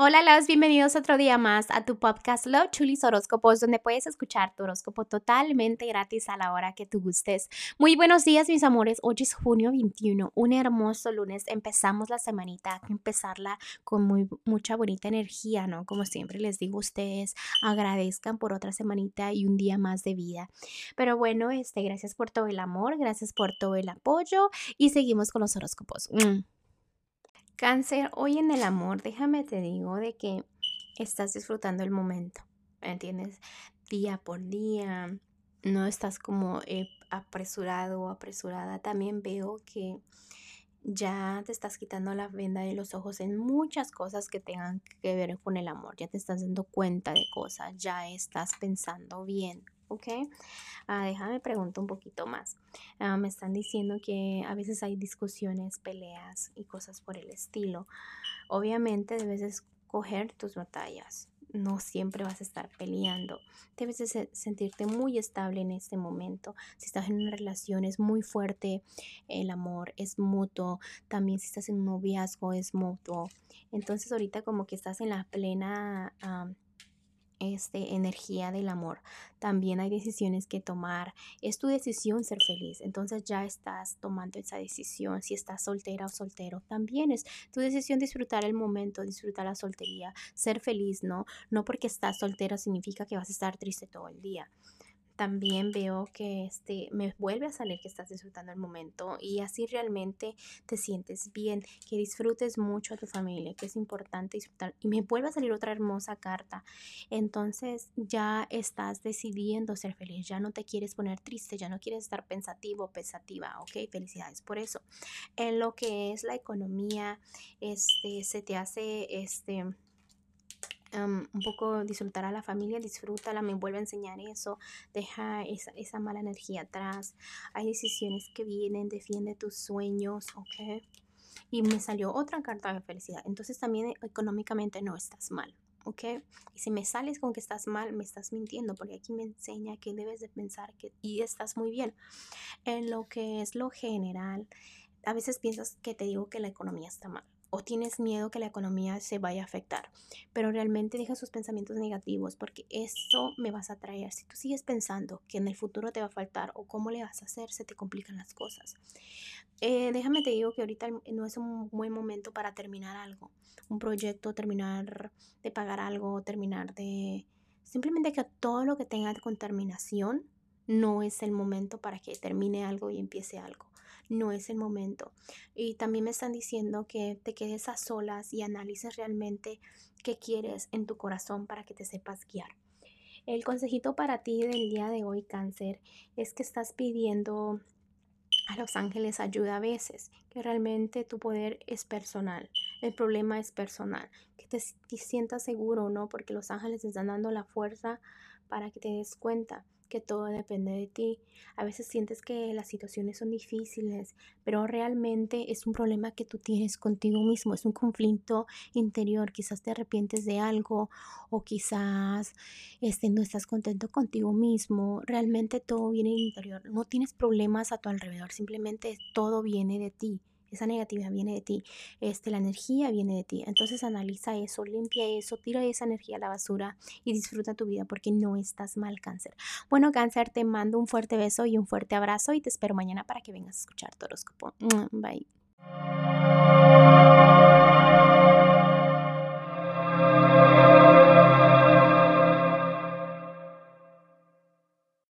Hola, los bienvenidos otro día más a tu podcast Love Chulis Horóscopos, donde puedes escuchar tu horóscopo totalmente gratis a la hora que tú gustes. Muy buenos días, mis amores. Hoy es junio 21, un hermoso lunes. Empezamos la semanita, hay empezarla con muy, mucha bonita energía, ¿no? Como siempre les digo, ustedes agradezcan por otra semanita y un día más de vida. Pero bueno, este, gracias por todo el amor, gracias por todo el apoyo y seguimos con los horóscopos. Mm. Cáncer, hoy en el amor, déjame te digo de que estás disfrutando el momento, ¿entiendes? Día por día, no estás como eh, apresurado o apresurada. También veo que ya te estás quitando la venda de los ojos en muchas cosas que tengan que ver con el amor. Ya te estás dando cuenta de cosas, ya estás pensando bien, ¿ok? Ah, déjame preguntar un poquito más. Ah, me están diciendo que a veces hay discusiones, peleas y cosas por el estilo. Obviamente debes escoger tus batallas. No siempre vas a estar peleando. Debes sentirte muy estable en este momento. Si estás en una relación es muy fuerte, el amor es mutuo. También si estás en un noviazgo es mutuo. Entonces ahorita como que estás en la plena este, energía del amor. También hay decisiones que tomar. Es tu decisión ser feliz. Entonces ya estás tomando esa decisión. Si estás soltera o soltero, también es tu decisión disfrutar el momento, disfrutar la soltería, ser feliz, ¿no? No porque estás soltera significa que vas a estar triste todo el día también veo que este, me vuelve a salir que estás disfrutando el momento y así realmente te sientes bien, que disfrutes mucho a tu familia, que es importante disfrutar. Y me vuelve a salir otra hermosa carta. Entonces ya estás decidiendo ser feliz, ya no te quieres poner triste, ya no quieres estar pensativo pensativa, ¿ok? Felicidades por eso. En lo que es la economía, este, se te hace, este, un poco disfrutar a la familia, disfrútala, me vuelve a enseñar eso, deja esa, esa mala energía atrás. Hay decisiones que vienen, defiende tus sueños, ¿ok? Y me salió otra carta de felicidad. Entonces también económicamente no estás mal, ¿ok? Y si me sales con que estás mal, me estás mintiendo, porque aquí me enseña que debes de pensar que y estás muy bien. En lo que es lo general, a veces piensas que te digo que la economía está mal o tienes miedo que la economía se vaya a afectar, pero realmente deja sus pensamientos negativos porque eso me vas a traer. Si tú sigues pensando que en el futuro te va a faltar o cómo le vas a hacer, se te complican las cosas. Eh, déjame te digo que ahorita no es un buen momento para terminar algo, un proyecto, terminar de pagar algo, terminar de... Simplemente que todo lo que tenga con terminación no es el momento para que termine algo y empiece algo no es el momento. Y también me están diciendo que te quedes a solas y analices realmente qué quieres en tu corazón para que te sepas guiar. El consejito para ti del día de hoy, cáncer, es que estás pidiendo a los ángeles ayuda a veces, que realmente tu poder es personal, el problema es personal, que te, te sientas seguro, ¿no? Porque los ángeles te están dando la fuerza para que te des cuenta que todo depende de ti. A veces sientes que las situaciones son difíciles, pero realmente es un problema que tú tienes contigo mismo, es un conflicto interior. Quizás te arrepientes de algo o quizás este, no estás contento contigo mismo. Realmente todo viene interior. No tienes problemas a tu alrededor, simplemente todo viene de ti. Esa negatividad viene de ti, este, la energía viene de ti. Entonces analiza eso, limpia eso, tira esa energía a la basura y disfruta tu vida porque no estás mal, cáncer. Bueno, cáncer, te mando un fuerte beso y un fuerte abrazo y te espero mañana para que vengas a escuchar tu horóscopo. Bye.